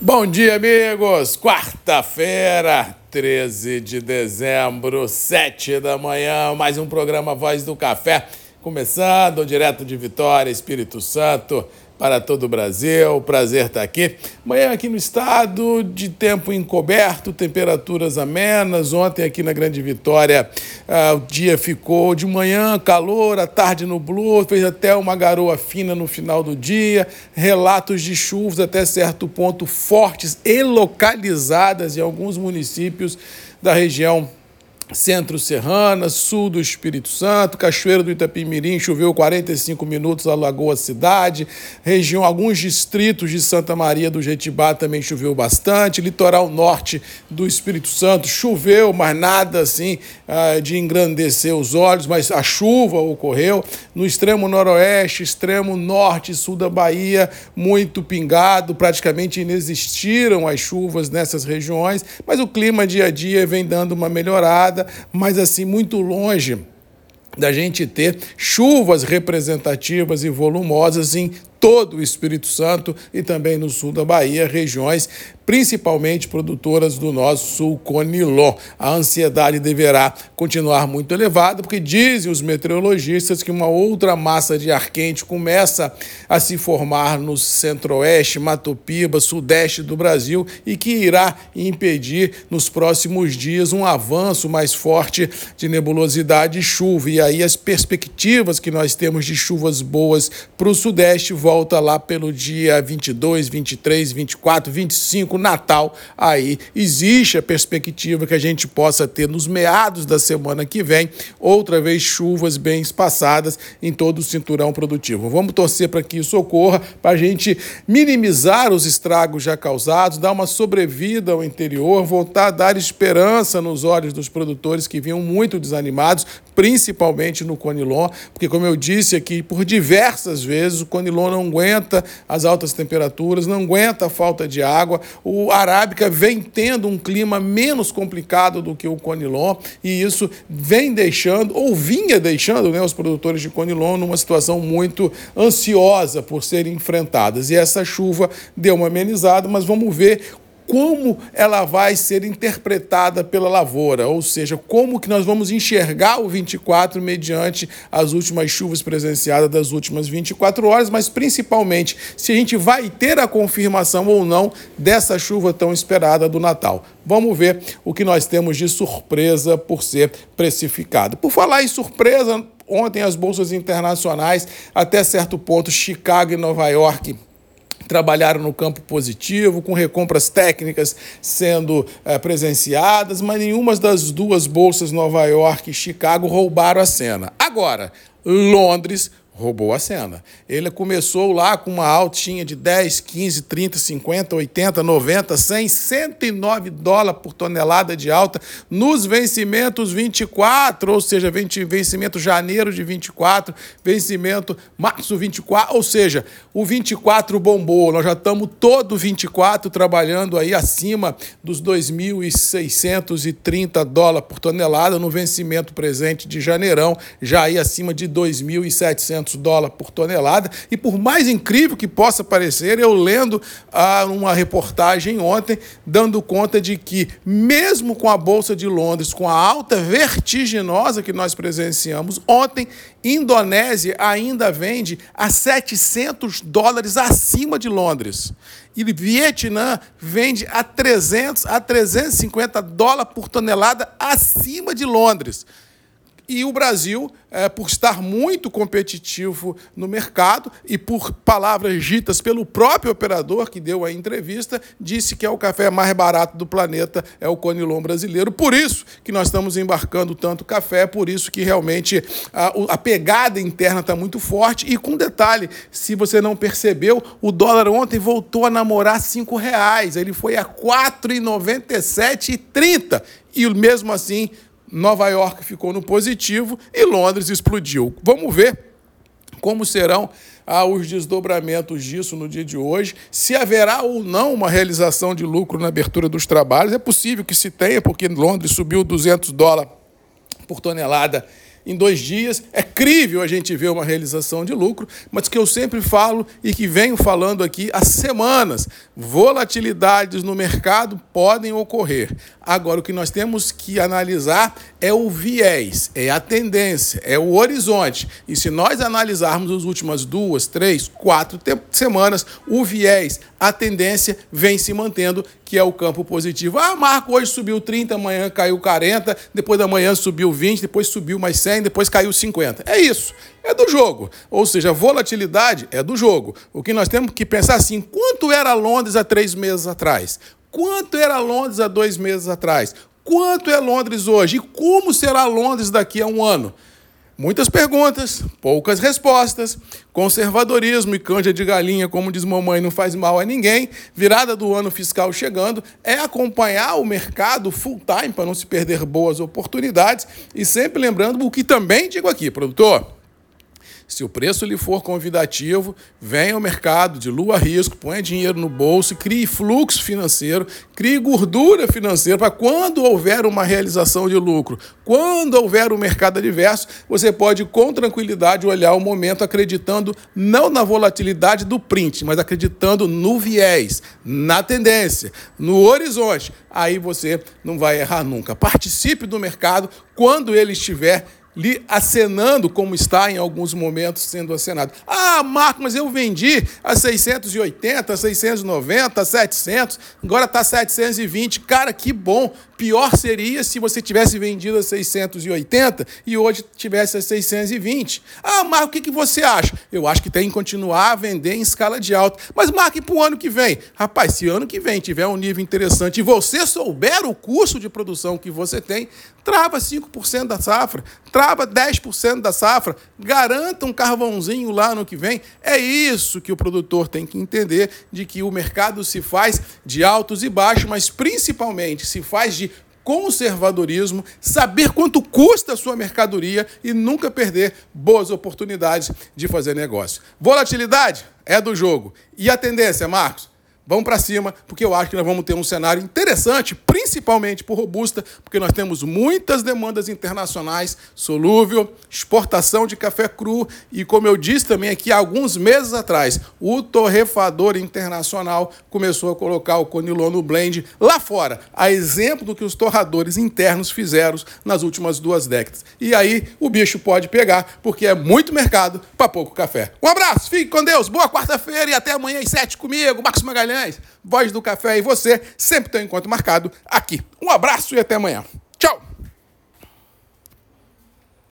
Bom dia, amigos! Quarta-feira, 13 de dezembro, 7 da manhã, mais um programa Voz do Café, começando direto de Vitória, Espírito Santo para todo o Brasil. Prazer estar aqui. Manhã aqui no estado, de tempo encoberto, temperaturas amenas. Ontem aqui na Grande Vitória, uh, o dia ficou de manhã calor, à tarde nublou, fez até uma garoa fina no final do dia. Relatos de chuvas até certo ponto fortes e localizadas em alguns municípios da região Centro-Serrana, sul do Espírito Santo, Cachoeira do Itapimirim, choveu 45 minutos, a cidade, região, alguns distritos de Santa Maria do Jetibá também choveu bastante, litoral norte do Espírito Santo choveu, mas nada assim ah, de engrandecer os olhos, mas a chuva ocorreu, no extremo noroeste, extremo norte e sul da Bahia, muito pingado, praticamente inexistiram as chuvas nessas regiões, mas o clima dia a dia vem dando uma melhorada, mas assim, muito longe da gente ter chuvas representativas e volumosas em todo o Espírito Santo e também no sul da Bahia, regiões principalmente produtoras do nosso Conilon. A ansiedade deverá continuar muito elevada, porque dizem os meteorologistas que uma outra massa de ar quente começa a se formar no centro-oeste, Mato Piba, sudeste do Brasil e que irá impedir nos próximos dias um avanço mais forte de nebulosidade e chuva. E aí as perspectivas que nós temos de chuvas boas para o sudeste volta lá pelo dia 22, 23, 24, 25, Natal. Aí existe a perspectiva que a gente possa ter nos meados da semana que vem outra vez chuvas bem espaçadas em todo o cinturão produtivo. Vamos torcer para que isso ocorra, para a gente minimizar os estragos já causados, dar uma sobrevida ao interior, voltar a dar esperança nos olhos dos produtores que vinham muito desanimados, principalmente no Conilon, porque, como eu disse aqui, por diversas vezes o Conilon não não aguenta as altas temperaturas, não aguenta a falta de água. O Arábica vem tendo um clima menos complicado do que o Conilon e isso vem deixando, ou vinha deixando, né, os produtores de Conilon numa situação muito ansiosa por serem enfrentadas. E essa chuva deu uma amenizada, mas vamos ver como ela vai ser interpretada pela lavoura, ou seja, como que nós vamos enxergar o 24 mediante as últimas chuvas presenciadas das últimas 24 horas, mas principalmente se a gente vai ter a confirmação ou não dessa chuva tão esperada do Natal. Vamos ver o que nós temos de surpresa por ser precificado. Por falar em surpresa, ontem as bolsas internacionais, até certo ponto, Chicago e Nova York trabalharam no campo positivo, com recompras técnicas sendo é, presenciadas, mas nenhuma das duas bolsas, Nova York e Chicago, roubaram a cena. Agora, Londres roubou a cena. Ele começou lá com uma altinha de 10, 15, 30, 50, 80, 90, 100, 109 dólares por tonelada de alta nos vencimentos 24, ou seja, vencimento janeiro de 24, vencimento março 24, ou seja, o 24 bombou. Nós já estamos todo 24 trabalhando aí acima dos 2.630 dólares por tonelada no vencimento presente de janeirão, já aí acima de 2.700 dólares por tonelada. E por mais incrível que possa parecer, eu lendo ah, uma reportagem ontem, dando conta de que, mesmo com a Bolsa de Londres, com a alta vertiginosa que nós presenciamos ontem, Indonésia ainda vende a 700 dólares acima de Londres. E Vietnã vende a 300 a 350 dólares por tonelada acima de Londres. E o Brasil, é, por estar muito competitivo no mercado e por palavras ditas pelo próprio operador que deu a entrevista, disse que é o café mais barato do planeta, é o Conilon brasileiro. Por isso que nós estamos embarcando tanto café, por isso que realmente a, a pegada interna está muito forte. E com detalhe, se você não percebeu, o dólar ontem voltou a namorar cinco reais. Ele foi a R$ 4,97,30. E mesmo assim Nova York ficou no positivo e Londres explodiu. Vamos ver como serão ah, os desdobramentos disso no dia de hoje, se haverá ou não uma realização de lucro na abertura dos trabalhos. É possível que se tenha, porque Londres subiu 200 dólares por tonelada em dois dias. É crível a gente ver uma realização de lucro, mas que eu sempre falo e que venho falando aqui há semanas: volatilidades no mercado podem ocorrer. Agora, o que nós temos que analisar é o viés, é a tendência, é o horizonte. E se nós analisarmos as últimas duas, três, quatro semanas, o viés, a tendência vem se mantendo, que é o campo positivo. Ah, Marco, hoje subiu 30, amanhã caiu 40, depois da manhã subiu 20, depois subiu mais 100, depois caiu 50. É isso. É do jogo. Ou seja, volatilidade é do jogo. O que nós temos que pensar assim: quanto era Londres há três meses atrás? Quanto era Londres há dois meses atrás? Quanto é Londres hoje? E como será Londres daqui a um ano? Muitas perguntas, poucas respostas. Conservadorismo e canja de galinha, como diz mamãe, não faz mal a ninguém. Virada do ano fiscal chegando é acompanhar o mercado full time para não se perder boas oportunidades. E sempre lembrando o que também digo aqui, produtor. Se o preço lhe for convidativo, venha ao mercado de lua risco, ponha dinheiro no bolso, crie fluxo financeiro, crie gordura financeira para quando houver uma realização de lucro, quando houver um mercado adverso, você pode com tranquilidade olhar o momento acreditando não na volatilidade do print, mas acreditando no viés, na tendência, no horizonte. Aí você não vai errar nunca. Participe do mercado quando ele estiver lhe acenando como está em alguns momentos sendo acenado. Ah, Marco, mas eu vendi a 680, 690, 700, agora está 720. Cara, que bom. Pior seria se você tivesse vendido a 680 e hoje tivesse a 620. Ah, Marco, o que, que você acha? Eu acho que tem que continuar a vender em escala de alta. Mas, Marco, e para o ano que vem? Rapaz, se ano que vem tiver um nível interessante e você souber o custo de produção que você tem, trava 5% da safra, trava 10% da safra, garanta um carvãozinho lá no que vem. É isso que o produtor tem que entender de que o mercado se faz de altos e baixos, mas principalmente se faz de conservadorismo, saber quanto custa a sua mercadoria e nunca perder boas oportunidades de fazer negócio. Volatilidade é do jogo. E a tendência, Marcos? Vamos para cima, porque eu acho que nós vamos ter um cenário interessante, principalmente por robusta, porque nós temos muitas demandas internacionais, solúvel, exportação de café cru e, como eu disse também aqui alguns meses atrás, o torrefador internacional começou a colocar o Conilon no blend lá fora, a exemplo do que os torradores internos fizeram nas últimas duas décadas. E aí o bicho pode pegar, porque é muito mercado para pouco café. Um abraço, fique com Deus, boa quarta-feira e até amanhã às sete comigo, Marcos Magalhães. Voz do Café e você sempre tem um encontro marcado aqui. Um abraço e até amanhã. Tchau!